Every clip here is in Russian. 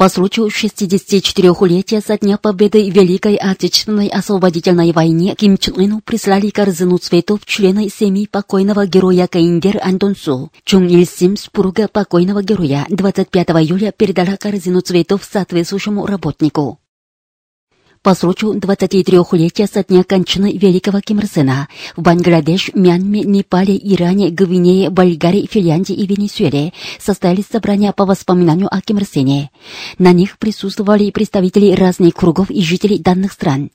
По случаю 64-летия со дня победы в Великой Отечественной освободительной войне Ким Чен Ыну прислали корзину цветов члены семьи покойного героя Каиндер Антон Су. Чун Ил Сим, супруга покойного героя, 25 июля передала корзину цветов соответствующему работнику по случаю 23-летия со дня кончины великого Ким Ир Сена в Бангладеш, Мьянме, Непале, Иране, Гвинее, Болгарии, Финляндии и Венесуэле состоялись собрания по воспоминанию о Ким Ир Сене. На них присутствовали представители разных кругов и жителей данных стран.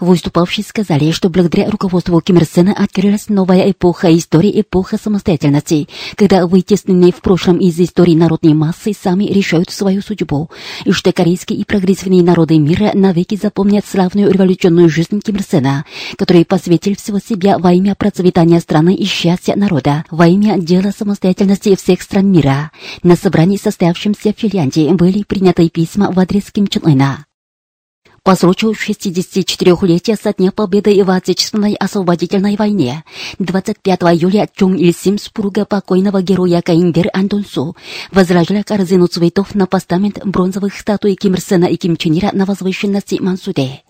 Выступавшие сказали, что благодаря руководству Ким Ир Сена открылась новая эпоха истории, эпоха самостоятельности, когда вытесненные в прошлом из истории народные массы сами решают свою судьбу, и что корейские и прогрессивные народы мира навеки запомнят помнят славную революционную жизнь Ким Ир Сена, который посвятил всего себя во имя процветания страны и счастья народа, во имя дела самостоятельности всех стран мира. На собрании, состоявшемся в Финляндии, были приняты письма в адрес Ким Чен Ына. По случаю 64-летия со дня победы в Отечественной освободительной войне. 25 июля Чун Ил Сим, супруга покойного героя Каиндер Антон Су, возложила корзину цветов на постамент бронзовых статуй Ким Ир и Ким Чен Ира на возвышенности Мансуде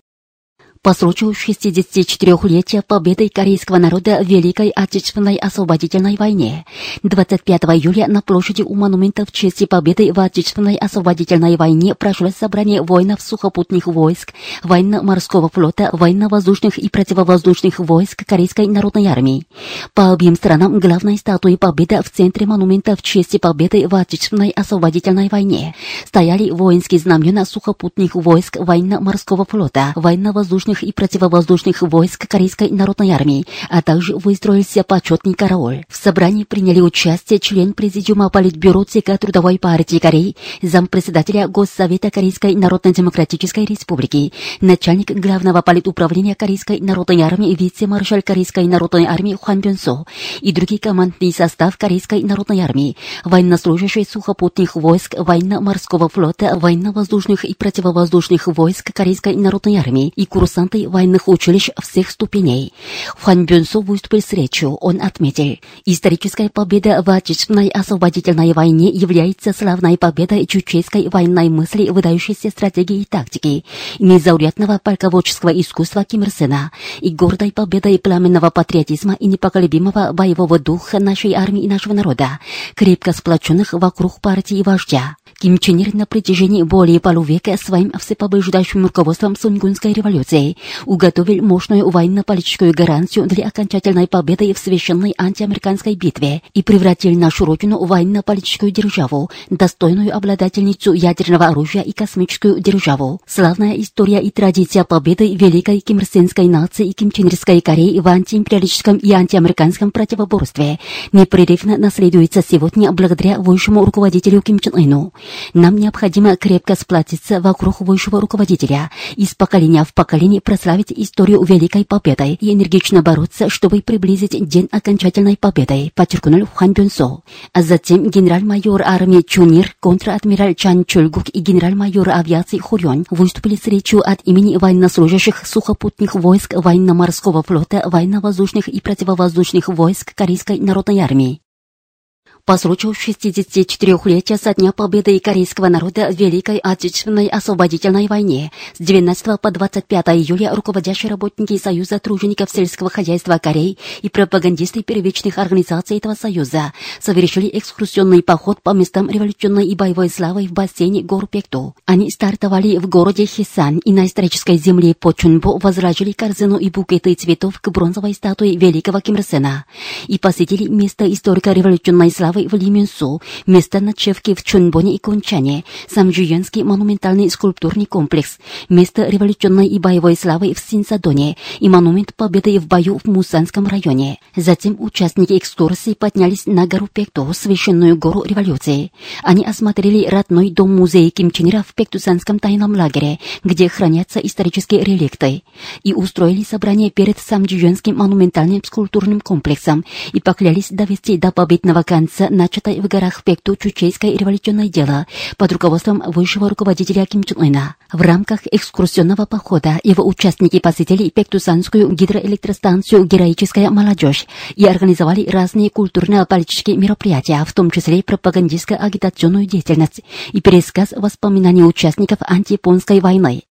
по случаю 64-летия победы корейского народа в Великой Отечественной освободительной войне 25 июля на площади у монумента в честь победы в Отечественной освободительной войне прошло собрание воинов сухопутных войск, военно-морского флота, военно-воздушных и противовоздушных войск Корейской народной армии. По обеим сторонам главной статуи победы в центре монумента в честь победы в Отечественной освободительной войне стояли воинские знамена сухопутных войск военно-морского флота, военно-воздушных воздушных и противовоздушных войск Корейской народной армии, а также выстроился почетный караул. В собрании приняли участие член Президиума Политбюро ЦК Трудовой партии Кореи, зампредседателя Госсовета Корейской Народно-Демократической Республики, начальник главного политуправления Корейской народной армии, вице-маршал Корейской народной армии Хуан Бёнсо и другие командный состав Корейской народной армии, военнослужащие сухопутных войск, военно-морского флота, военно-воздушных и противовоздушных войск Корейской народной армии и курс курсанты военных училищ всех ступеней. Хуан Бюнсо выступил с речью. Он отметил, историческая победа в Отечественной освободительной войне является славной победой чеченской военной мысли, выдающейся стратегии и тактики, незаурядного полководческого искусства Ким Ир Сена и гордой победой пламенного патриотизма и непоколебимого боевого духа нашей армии и нашего народа, крепко сплоченных вокруг партии вождя. Ким Чен Ир на протяжении более полувека своим всепобеждающим руководством Сунгунской революции уготовил мощную военно-политическую гарантию для окончательной победы в священной антиамериканской битве и превратил нашу родину в военно-политическую державу, достойную обладательницу ядерного оружия и космическую державу. Славная история и традиция победы великой кимрсенской нации и кимченерской Кореи в антиимпериалистическом и антиамериканском противоборстве непрерывно наследуется сегодня благодаря высшему руководителю Ким Чен Ыну. Нам необходимо крепко сплотиться вокруг высшего руководителя, из поколения в поколение прославить историю Великой Победы и энергично бороться, чтобы приблизить день окончательной победы, подчеркнул Хуан Бюнсо. А затем генерал-майор армии Чунир, контр-адмирал Чан Чольгук и генерал-майор авиации Хурьон выступили с речью от имени военнослужащих сухопутных войск военно-морского флота, военно-воздушных и противовоздушных войск Корейской народной армии по случаю 64-летия со дня победы корейского народа в Великой Отечественной освободительной войне с 19 по 25 июля руководящие работники Союза тружеников сельского хозяйства Кореи и пропагандисты первичных организаций этого союза совершили экскурсионный поход по местам революционной и боевой славы в бассейне гор Пекту. Они стартовали в городе Хисан и на исторической земле Почунбо возложили корзину и букеты цветов к бронзовой статуе великого Ким Ир Сена и посетили место историко-революционной славы славы в Лименсу, место ночевки в Чунбоне и Кунчане, Самжуенский монументальный скульптурный комплекс, место революционной и боевой славы в Синсадоне и монумент победы в бою в Мусанском районе. Затем участники экскурсии поднялись на гору Пекту, священную гору революции. Они осмотрели родной дом-музей Ким Чен Ира в Пектусанском тайном лагере, где хранятся исторические реликты, и устроили собрание перед Самджуенским монументальным скульптурным комплексом и поклялись довести до победного конца начатой в горах Пекту чучейской революционное дело под руководством высшего руководителя Ким Чен Ына. В рамках экскурсионного похода его участники посетили Пектусанскую гидроэлектростанцию «Героическая молодежь» и организовали разные культурно-политические мероприятия, в том числе пропагандистско-агитационную деятельность и пересказ воспоминаний участников антияпонской войны.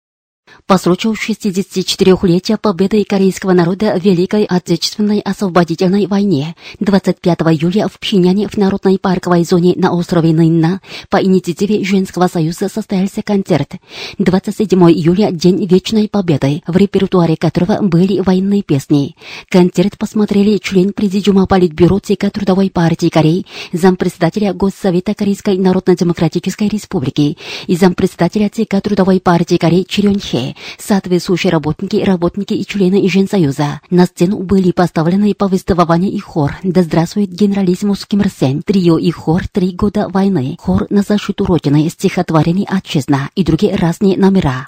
По случаю 64-летия победы корейского народа в Великой Отечественной освободительной войне 25 июля в Пхеняне в Народной парковой зоне на острове Нынна по инициативе Женского союза состоялся концерт. 27 июля – День Вечной Победы, в репертуаре которого были военные песни. Концерт посмотрели член Президиума Политбюро ЦК Трудовой партии Кореи, зампредседателя Госсовета Корейской Народно-Демократической Республики и зампредседателя ЦК Трудовой партии Кореи Чирён Хе Хе, соответствующие работники, работники и члены Женсоюза. На сцену были поставлены повествования и хор «Да здравствует генералиссимус Ким Ир Сен», трио и хор «Три года войны», хор «На защиту Родины», стихотворение «Отчизна» и другие разные номера.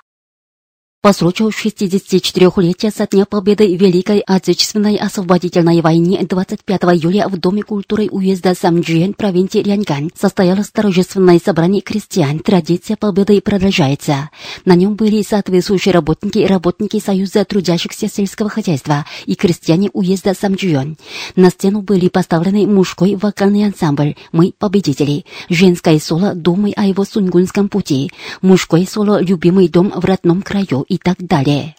По случаю 64-летия со дня победы в Великой Отечественной освободительной войне 25 июля в Доме культуры уезда Самджиен провинции Ряньгань состоялось торжественное собрание крестьян. Традиция победы продолжается. На нем были соответствующие работники и работники Союза трудящихся сельского хозяйства и крестьяне уезда Самджиен. На сцену были поставлены мужской вокальный ансамбль «Мы победители», женское соло «Думай о его сунгунском пути», мужское соло «Любимый дом в родном краю» и так далее.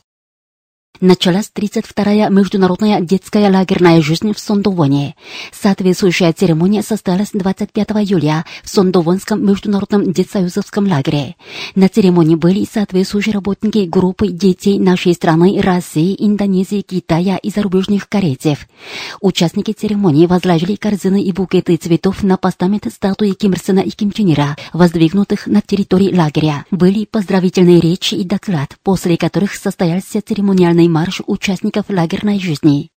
Началась 32-я международная детская лагерная жизнь в Сондовоне. Соответствующая церемония состоялась 25 июля в Сондовонском международном детсоюзовском лагере. На церемонии были соответствующие работники группы детей нашей страны, России, Индонезии, Китая и зарубежных корейцев. Участники церемонии возложили корзины и букеты цветов на постамент статуи Ким Ир Сена и Ким Чен Ира, воздвигнутых на территории лагеря. Были поздравительные речи и доклад, после которых состоялся церемониальный марш участников лагерной жизни.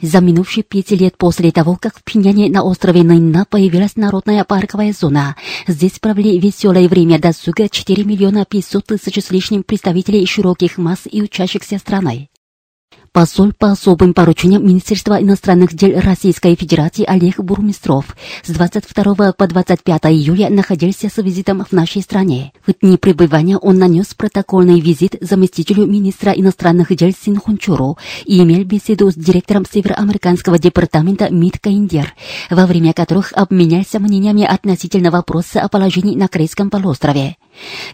За минувшие пять лет после того, как в Пиняне на острове Нынна появилась народная парковая зона, здесь провели веселое время досуга 4 миллиона 500 тысяч с лишним представителей широких масс и учащихся страны. Посол по особым поручениям Министерства иностранных дел Российской Федерации Олег Бурмистров с 22 по 25 июля находился с визитом в нашей стране. В дни пребывания он нанес протокольный визит заместителю министра иностранных дел Син Хунчуру и имел беседу с директором Североамериканского департамента МИД Каиндер, во время которых обменялся мнениями относительно вопроса о положении на Корейском полуострове.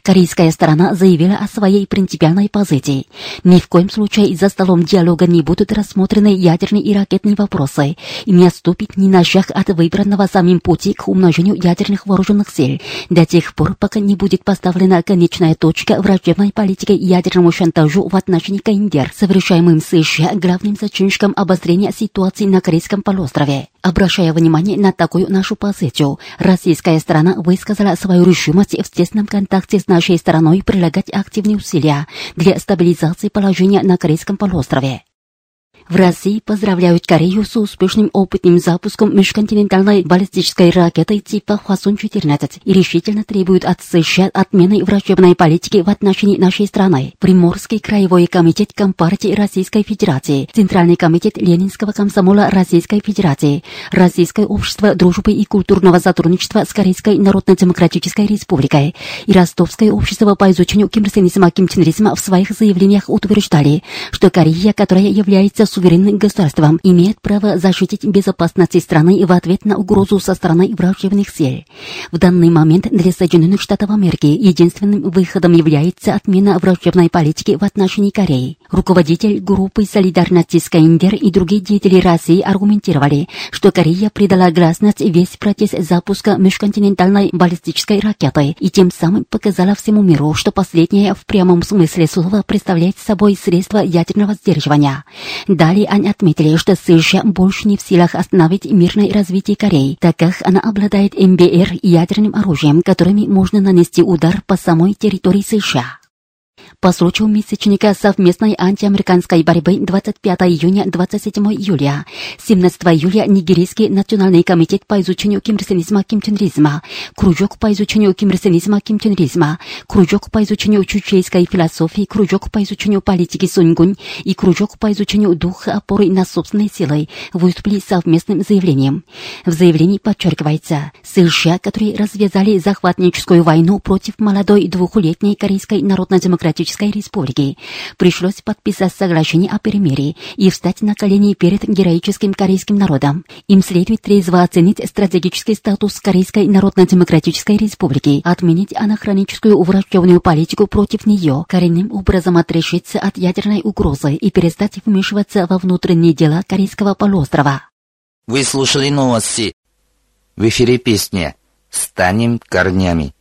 Корейская сторона заявила о своей принципиальной позиции. Ни в коем случае за столом диалога не будут рассмотрены ядерные и ракетные вопросы и не отступить ни на шаг от выбранного самим пути к умножению ядерных вооруженных сил до тех пор, пока не будет поставлена конечная точка враждебной политике ядерному шантажу в отношении Каиндер, совершаемым США главным зачинщиком обострения ситуации на Корейском полуострове. Обращая внимание на такую нашу позицию, российская сторона высказала свою решимость в тесном контакте с нашей стороной прилагать активные усилия для стабилизации положения на Корейском полуострове. В России поздравляют Корею с успешным опытным запуском межконтинентальной баллистической ракеты типа Хвасон-14 и решительно требуют от США отмены враждебной политики в отношении нашей страны. Приморский краевой комитет Компартии Российской Федерации, Центральный комитет Ленинского комсомола Российской Федерации, Российское общество дружбы и культурного сотрудничества с Корейской Народно-Демократической Республикой и Ростовское общество по изучению кимирсенизма-кимчениризма в своих заявлениях утверждали, что Корея, которая является суверенным государством имеет право защитить безопасность страны в ответ на угрозу со стороны враждебных сил. В данный момент для Соединенных Штатов Америки единственным выходом является отмена враждебной политики в отношении Кореи. Руководитель группы солидарности Скайндер и другие деятели России аргументировали, что Корея придала гласность весь процесс запуска межконтинентальной баллистической ракеты и тем самым показала всему миру, что последняя в прямом смысле слова представляет собой средство ядерного сдерживания. Далее они отметили, что США больше не в силах остановить мирное развитие Кореи, так как она обладает МБР ядерным оружием, которыми можно нанести удар по самой территории США. По случаю месячника совместной антиамериканской борьбы 25 июня 27 июля, 17 июля Нигерийский национальный комитет по изучению кимрсенизма кимченризма, кружок по изучению кимрсенизма кимченризма, кружок по изучению чучейской философии, кружок по изучению политики Сунгунь и кружок по изучению духа опоры на собственные силы выступили совместным заявлением. В заявлении подчеркивается, США, которые развязали захватническую войну против молодой двухлетней Корейской Народно-Демократической Демократической Республики пришлось подписать соглашение о перемирии и встать на колени перед героическим корейским народом. Им следует трезво оценить стратегический статус Корейской Народно-Демократической Республики, отменить анахроническую врачебную политику против нее, коренным образом отрешиться от ядерной угрозы и перестать вмешиваться во внутренние дела Корейского полуострова. Вы слушали новости. В эфире песня «Станем корнями».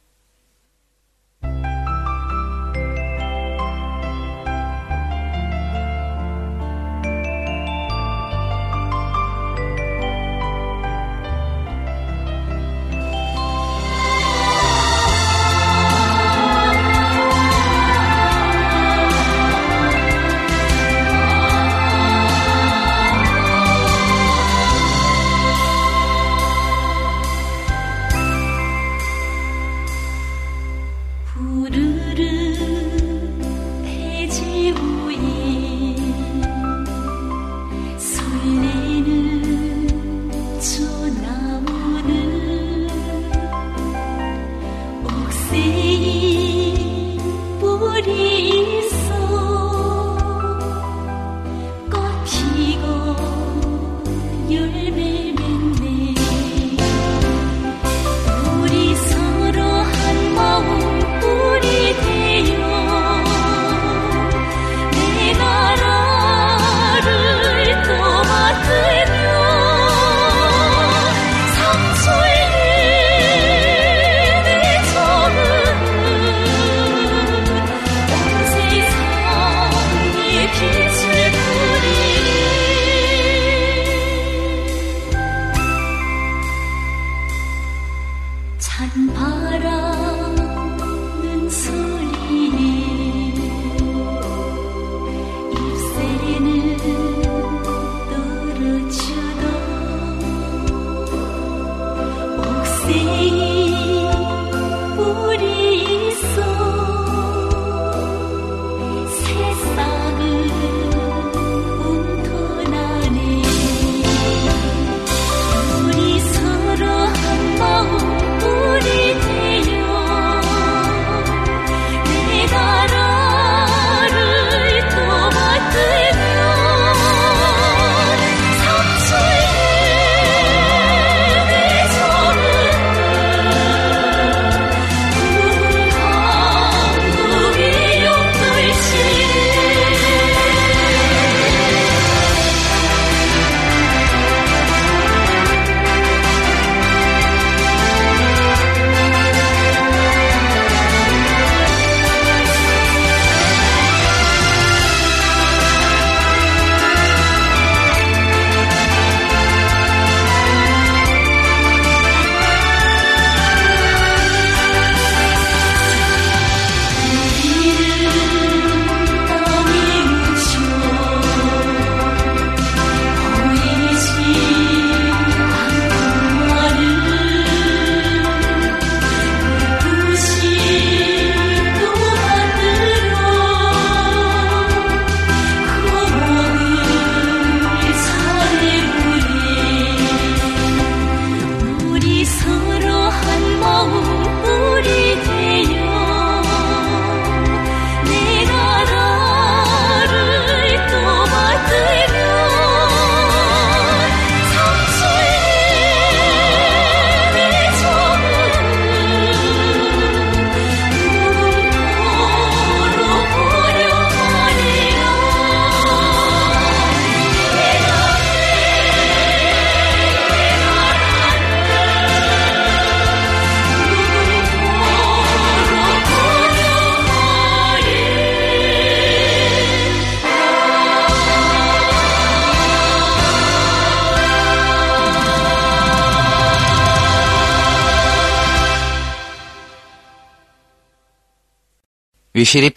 в эфире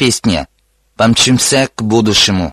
«Помчимся к будущему».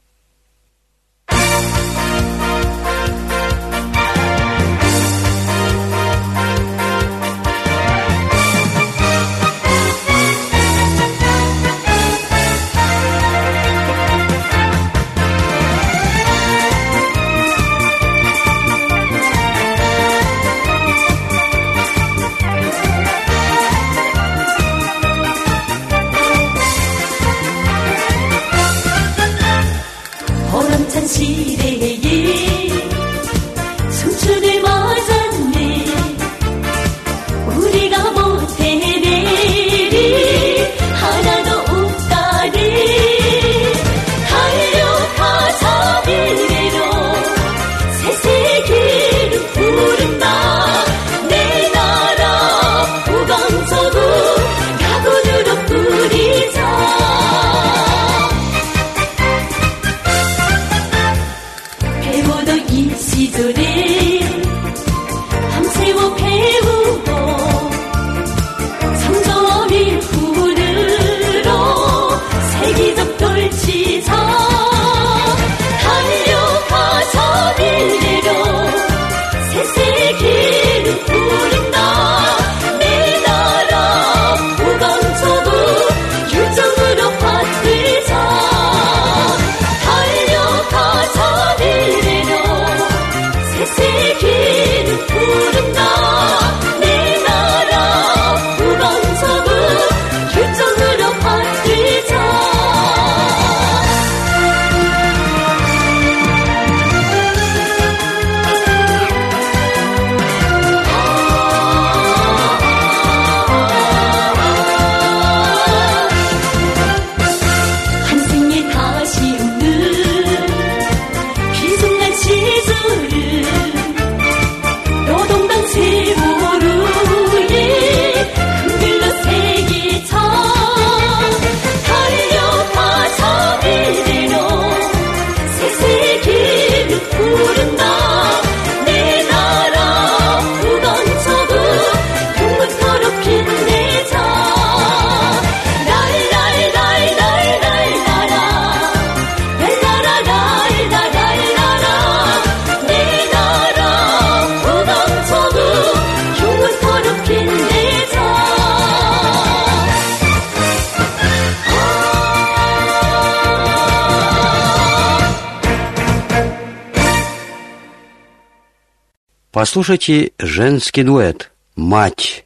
Послушайте женский дуэт «Мать».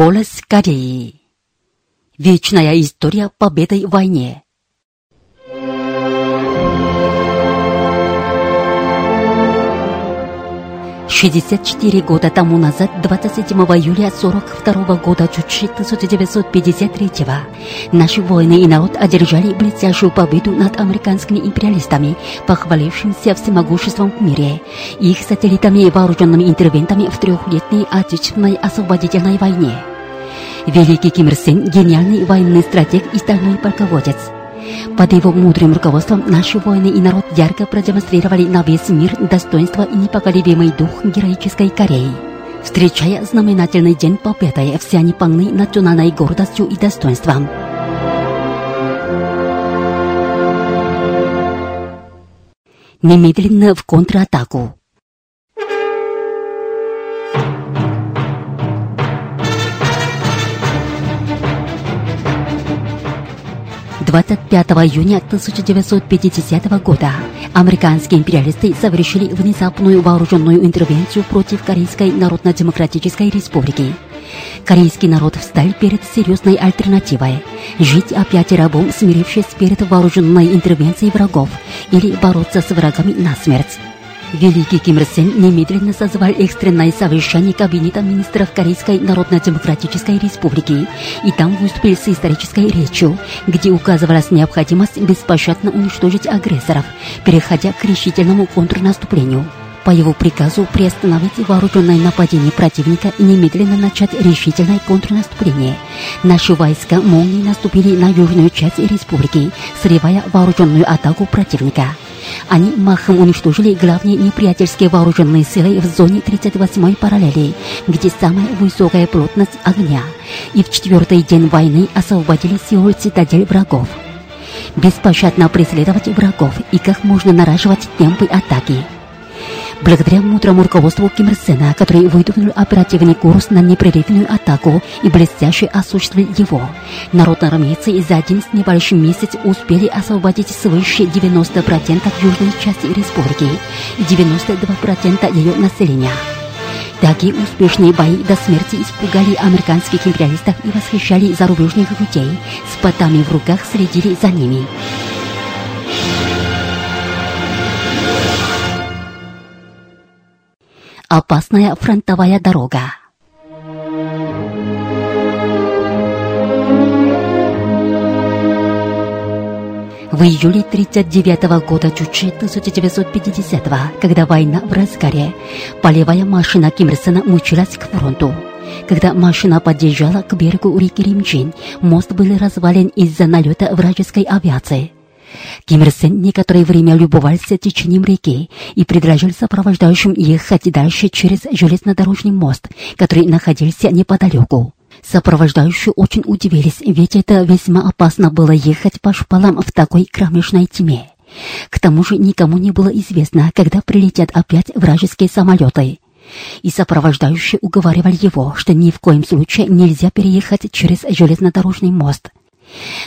Голос Кореи. Вечная история победы в войне. Шестьдесят четыре года тому назад, 27 июля 42 года, чуть 1953 наши воины и народ одержали блестящую победу над американскими империалистами, похвалившимся всемогуществом в мире, их сателлитами и вооруженными интервентами в трехлетней отечественной освободительной войне. Великий Ким Ир Сен – гениальный военный стратег и стальной полководец – под его мудрым руководством наши воины и народ ярко продемонстрировали на весь мир достоинство и непоколебимый дух героической Кореи. Встречая знаменательный день победы, все они полны национальной гордостью и достоинством. Немедленно в контратаку. 25 июня 1950 года американские империалисты совершили внезапную вооруженную интервенцию против Корейской Народно-Демократической Республики. Корейский народ встал перед серьезной альтернативой – жить опять рабом, смирившись перед вооруженной интервенцией врагов или бороться с врагами насмерть. Великий Ким Ир Сен немедленно созвал экстренное совещание Кабинета министров Корейской Народно-Демократической Республики и там выступил с исторической речью, где указывалась необходимость беспощадно уничтожить агрессоров, переходя к решительному контрнаступлению. По его приказу приостановить вооруженное нападение противника и немедленно начать решительное контрнаступление. Наши войска молнией наступили на южную часть республики, срывая вооруженную атаку противника. Они махом уничтожили главные неприятельские вооруженные силы в зоне 38-й параллели, где самая высокая плотность огня, и в четвертый день войны освободили Сеул цитадель врагов. Беспощадно преследовать врагов и как можно наращивать темпы атаки – Благодаря мудрому руководству Ким Ир Сена, который выдвинул оперативный курс на непрерывную атаку и блестяще осуществил его, народно-армейцы за один с небольшим месяц успели освободить свыше 90% южной части республики и 92% ее населения. Такие успешные бои до смерти испугали американских империалистов и восхищали зарубежных людей, с потами в руках следили за ними. Опасная фронтовая дорога. В июле 1939 года, чуть 1950 когда война в разгаре, полевая машина Ким Ир Сена мучилась к фронту. Когда машина подъезжала к берегу реки Римчин, мост был развален из-за налета вражеской авиации. Ким Ир Сен некоторое время любовался течением реки и предложил сопровождающим ехать дальше через железнодорожный мост, который находился неподалеку. Сопровождающие очень удивились, ведь это весьма опасно было ехать по шпалам в такой кромешной тьме. К тому же никому не было известно, когда прилетят опять вражеские самолеты. И сопровождающие уговаривали его, что ни в коем случае нельзя переехать через железнодорожный мост.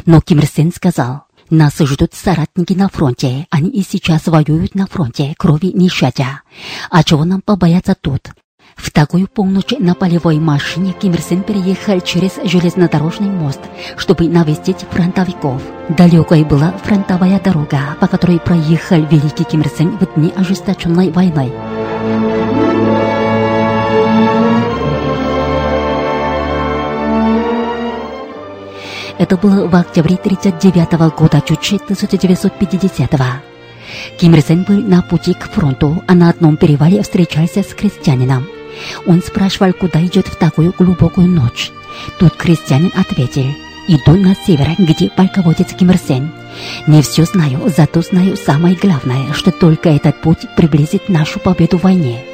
Но Ким Ир Сен сказал, нас ждут соратники на фронте. Они и сейчас воюют на фронте, крови не щадя. А чего нам побояться тут? В такую полночь на полевой машине Ким Ир Сен переехал через железнодорожный мост, чтобы навестить фронтовиков. Далекой была фронтовая дорога, по которой проехал великий Ким Ир Сен в дни ожесточенной войны. Это было в октябре 1939 года, чуть 1950 -го. Ким Ир Сен был на пути к фронту, а на одном перевале встречался с крестьянином. Он спрашивал, куда идет в такую глубокую ночь. Тут крестьянин ответил, иду на север, где полководец Ким Ир Сен. Не все знаю, зато знаю самое главное, что только этот путь приблизит нашу победу в войне.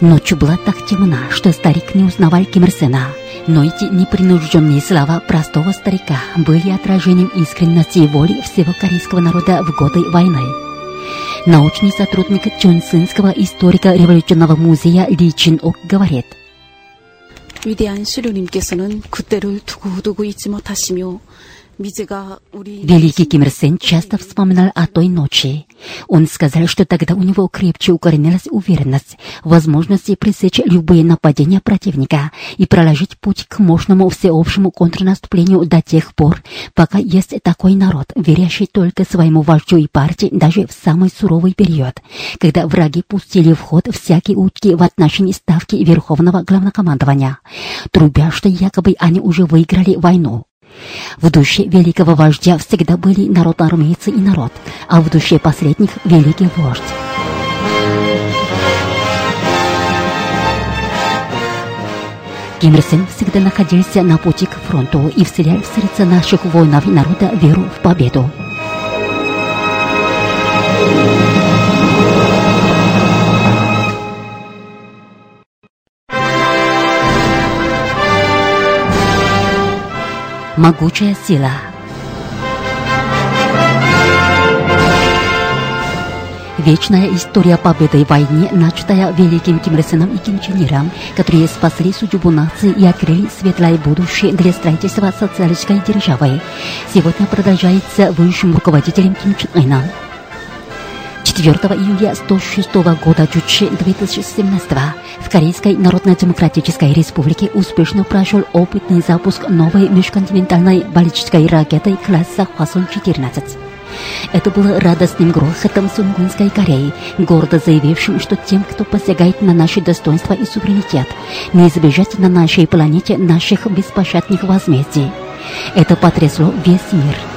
Ночью была так темна, что старик не узнавал Ким Ир Сена. Но эти непринужденные слова простого старика были отражением искренности и воли всего корейского народа в годы войны. Научный сотрудник Джонсонского историка революционного музея Ли Чин Ок говорит, 위대한 시루님께서는 그때를 두고두고 잊지 못하시며 Великий Ким Ир Сен часто вспоминал о той ночи. Он сказал, что тогда у него крепче укоренилась уверенность в возможности пресечь любые нападения противника и проложить путь к мощному всеобщему контрнаступлению до тех пор, пока есть такой народ, верящий только своему вождю и партии даже в самый суровый период, когда враги пустили в ход всякие утки в отношении ставки Верховного Главнокомандования, трубя, что якобы они уже выиграли войну. В душе великого вождя всегда были народ-армейцы и народ, а в душе последних — великий вождь. Ким Ир Сен всегда находился на пути к фронту и вселял в сердца наших воинов и народа веру в победу. Могучая сила. Вечная история победы в войне, начатая великим Ким Ир Сеном и Ким Чен Иром, которые спасли судьбу нации и открыли светлое будущее для строительства социалистической державы, сегодня продолжается высшим руководителем Ким Чен Ыном. 4 июля 106 года Чучи 2017 в Корейской Народно-Демократической Республике успешно прошел опытный запуск новой межконтинентальной баллистической ракеты класса Хвасон-14. Это было радостным грохотом Сунгунской Кореи, гордо заявившим, что тем, кто посягает на наши достоинства и суверенитет, не избежать на нашей планете наших беспощадных возмездий. Это потрясло весь мир.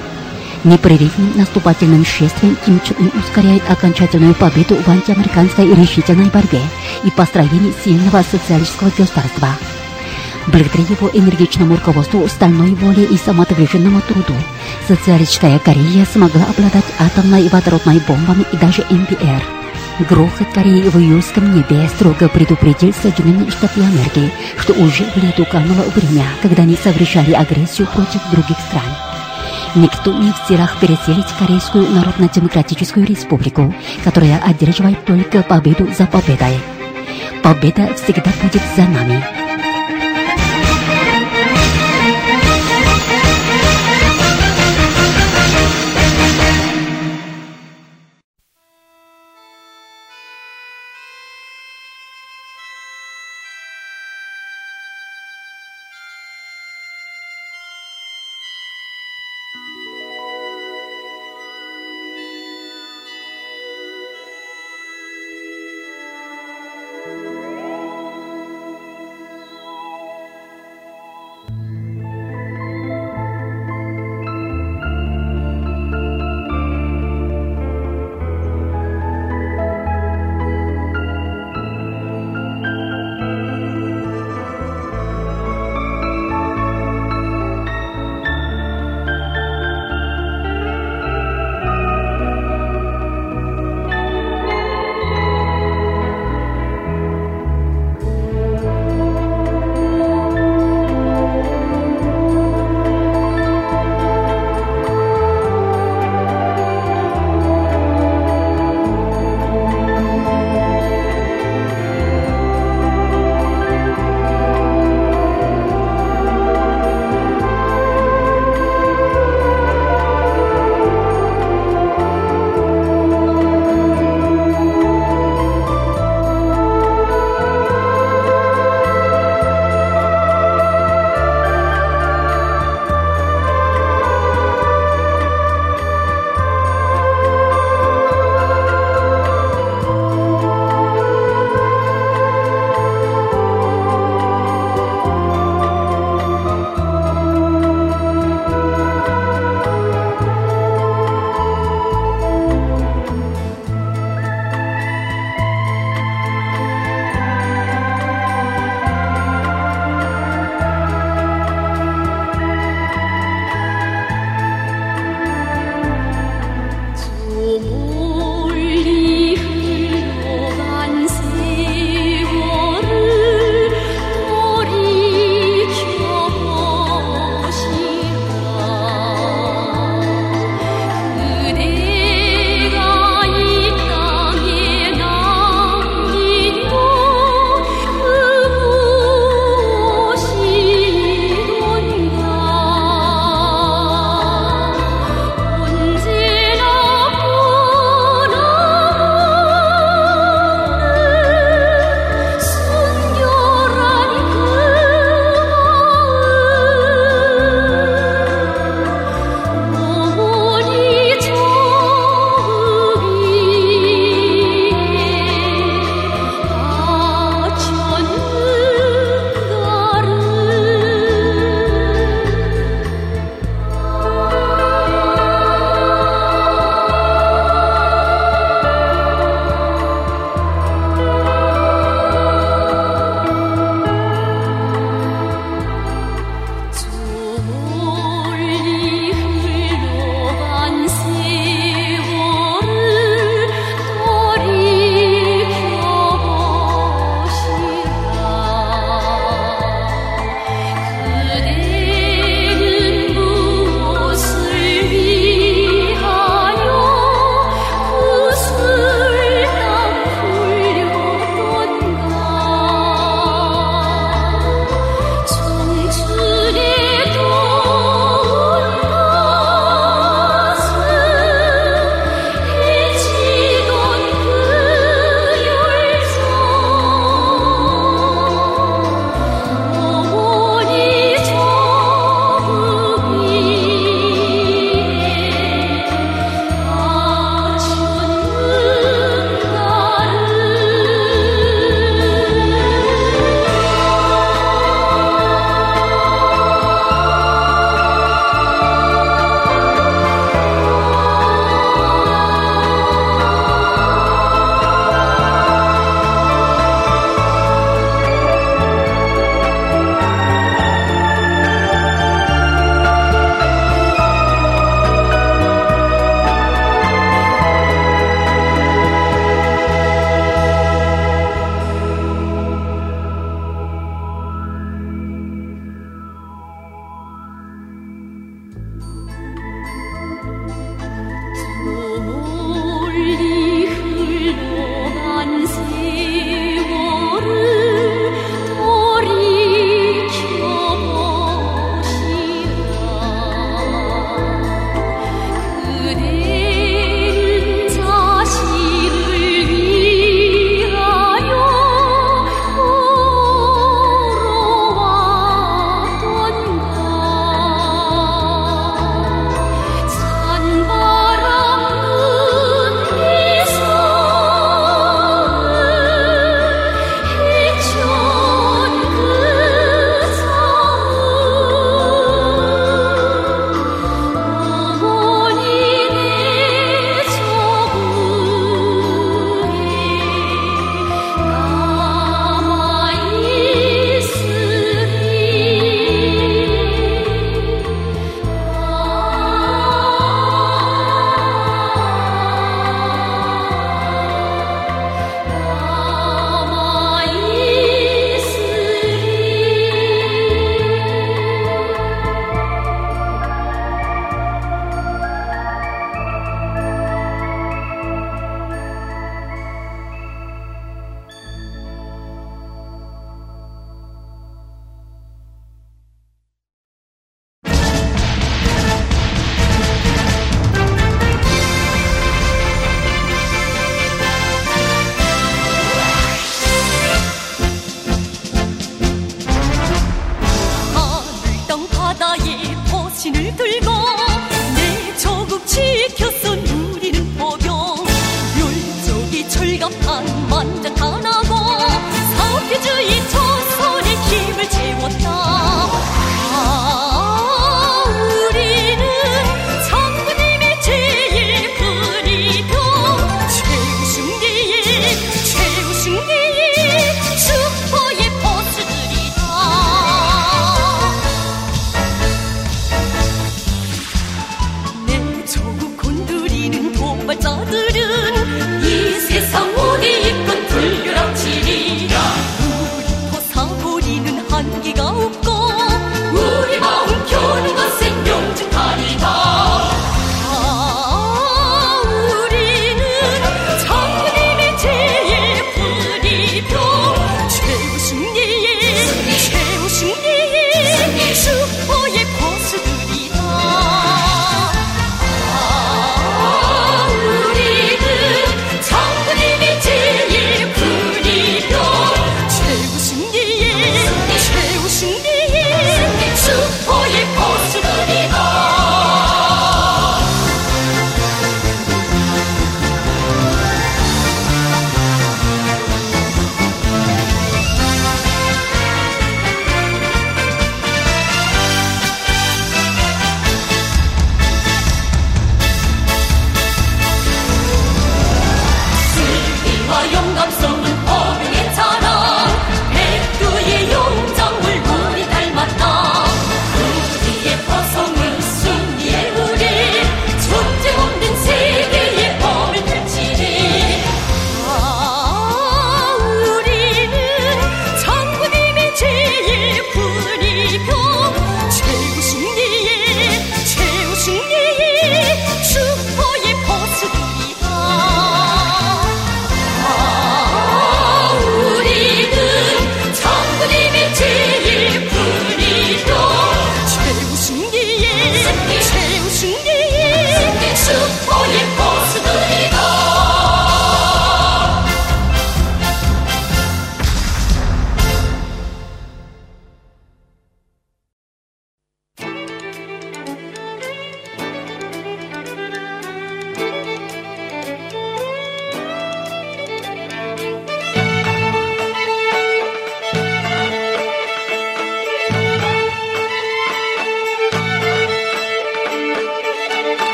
Непрерывным наступательным шествием Ким Чен Ын ускоряет окончательную победу в антиамериканской решительной борьбе и построении сильного социалистического государства. Благодаря его энергичному руководству, стальной воле и самоотверженному труду, социалистическая Корея смогла обладать атомной и водородной бомбами и даже МПР. Грохот Кореи в июльском небе строго предупредил Соединенные Штаты Америки, что уже в лету кануло время, когда они совершали агрессию против других стран. Никто не в силах переселить Корейскую Народно-Демократическую Республику, которая одерживает только победу за победой. Победа всегда будет за нами. 출격한 만장 하나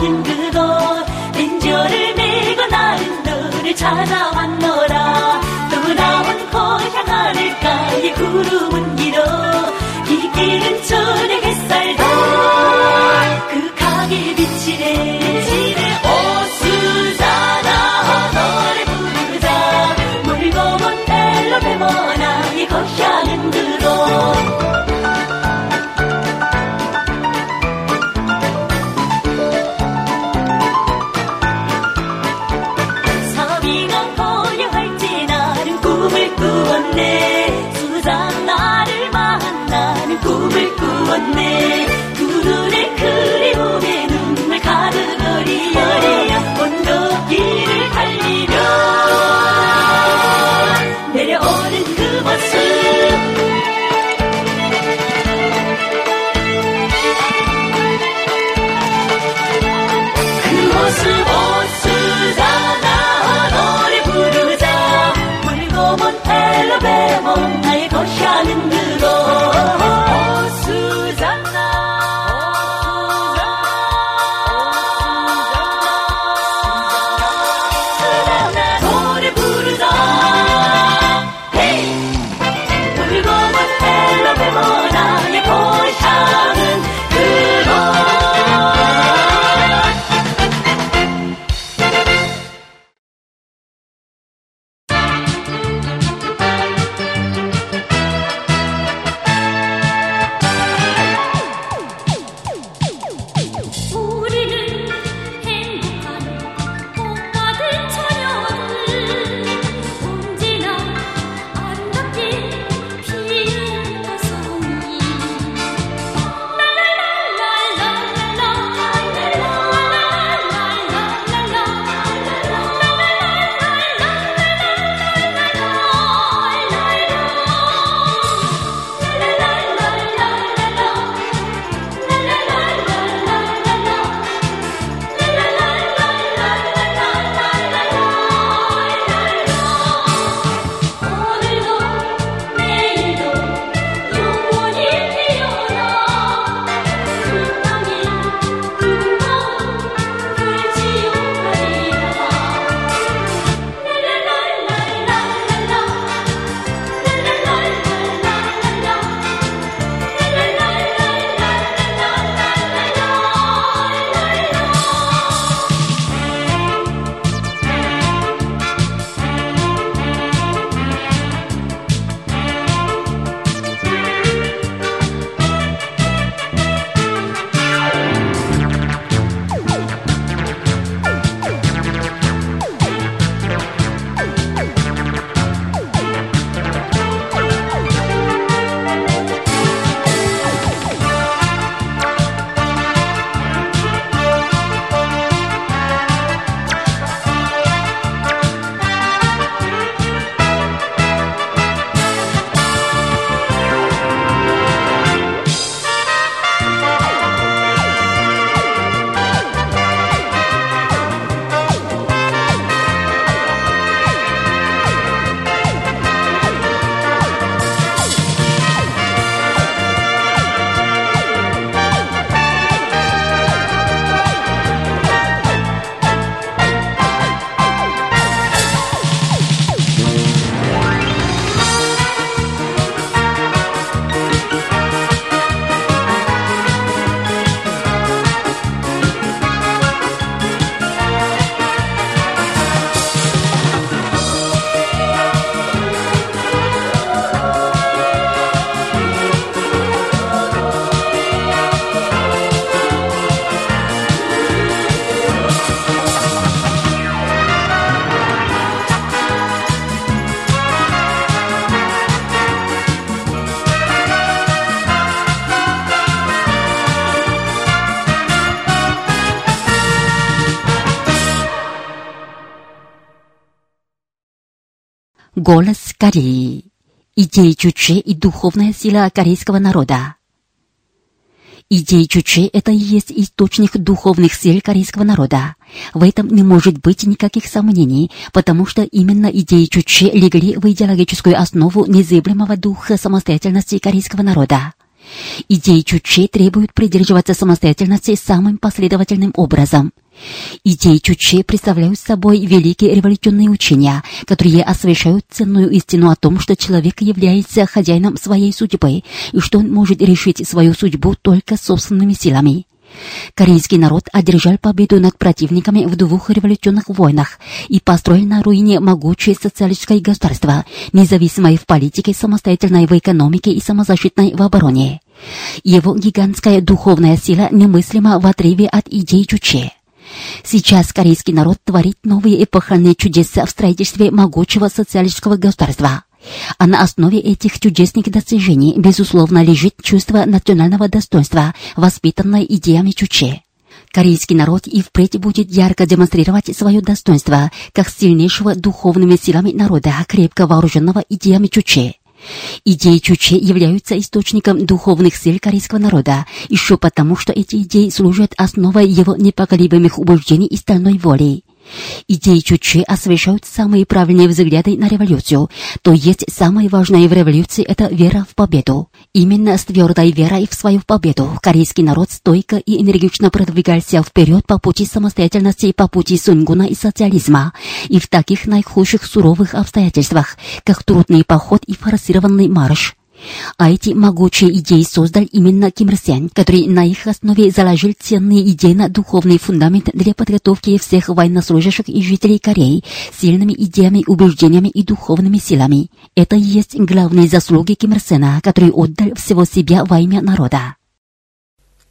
떠나는 그곳 린저를 메고 나는 너를 찾아왔노라. 또 나온 고향 하늘가에 구름은 길어 이 길은 저녁 햇살도 그 가게 비치네 Голос Кореи. Идеи Чуче и духовная сила корейского народа. Идеи Чуче – это и есть источник духовных сил корейского народа. В этом не может быть никаких сомнений, потому что именно идеи Чуче легли в идеологическую основу незыблемого духа самостоятельности корейского народа. Идеи Чуче требуют придерживаться самостоятельности самым последовательным образом. Идеи Чуче представляют собой великие революционные учения, которые освещают ценную истину о том, что человек является хозяином своей судьбы и что он может решить свою судьбу только собственными силами. Корейский народ одержал победу над противниками в двух революционных войнах и построил на руине могучее социалистическое государство, независимое в политике, самостоятельное в экономике и самозащитной в обороне. Его гигантская духовная сила немыслима в отрыве от идей Чуче. Сейчас корейский народ творит новые эпохальные чудеса в строительстве могучего социалистического государства. А на основе этих чудесных достижений, безусловно, лежит чувство национального достоинства, воспитанное идеями Чуче. Корейский народ и впредь будет ярко демонстрировать свое достоинство, как сильнейшего духовными силами народа, крепко вооруженного идеями Чуче. Идеи Чуче являются источником духовных сил корейского народа, еще потому, что эти идеи служат основой его непоколебимых убеждений и стальной воли. Идеи Чуче освещают самые правильные взгляды на революцию, то есть самое важное в революции – это вера в победу. Именно с твердой верой в свою победу корейский народ стойко и энергично продвигался вперед по пути самостоятельности, по пути сунгуна и социализма, и в таких наихудших суровых обстоятельствах, как трудный поход и форсированный марш. А эти могучие идеи создал именно Ким Ир Сен, который на их основе заложил ценные идеи на духовный фундамент для подготовки всех военнослужащих и жителей Кореи сильными идеями, убеждениями и духовными силами. Это и есть главные заслуги Ким Ир Сена, который отдал всего себя во имя народа.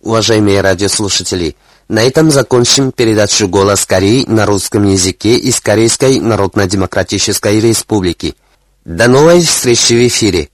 Уважаемые радиослушатели, на этом закончим передачу «Голос Кореи» на русском языке из Корейской Народно-Демократической Республики. До новой встречи в эфире!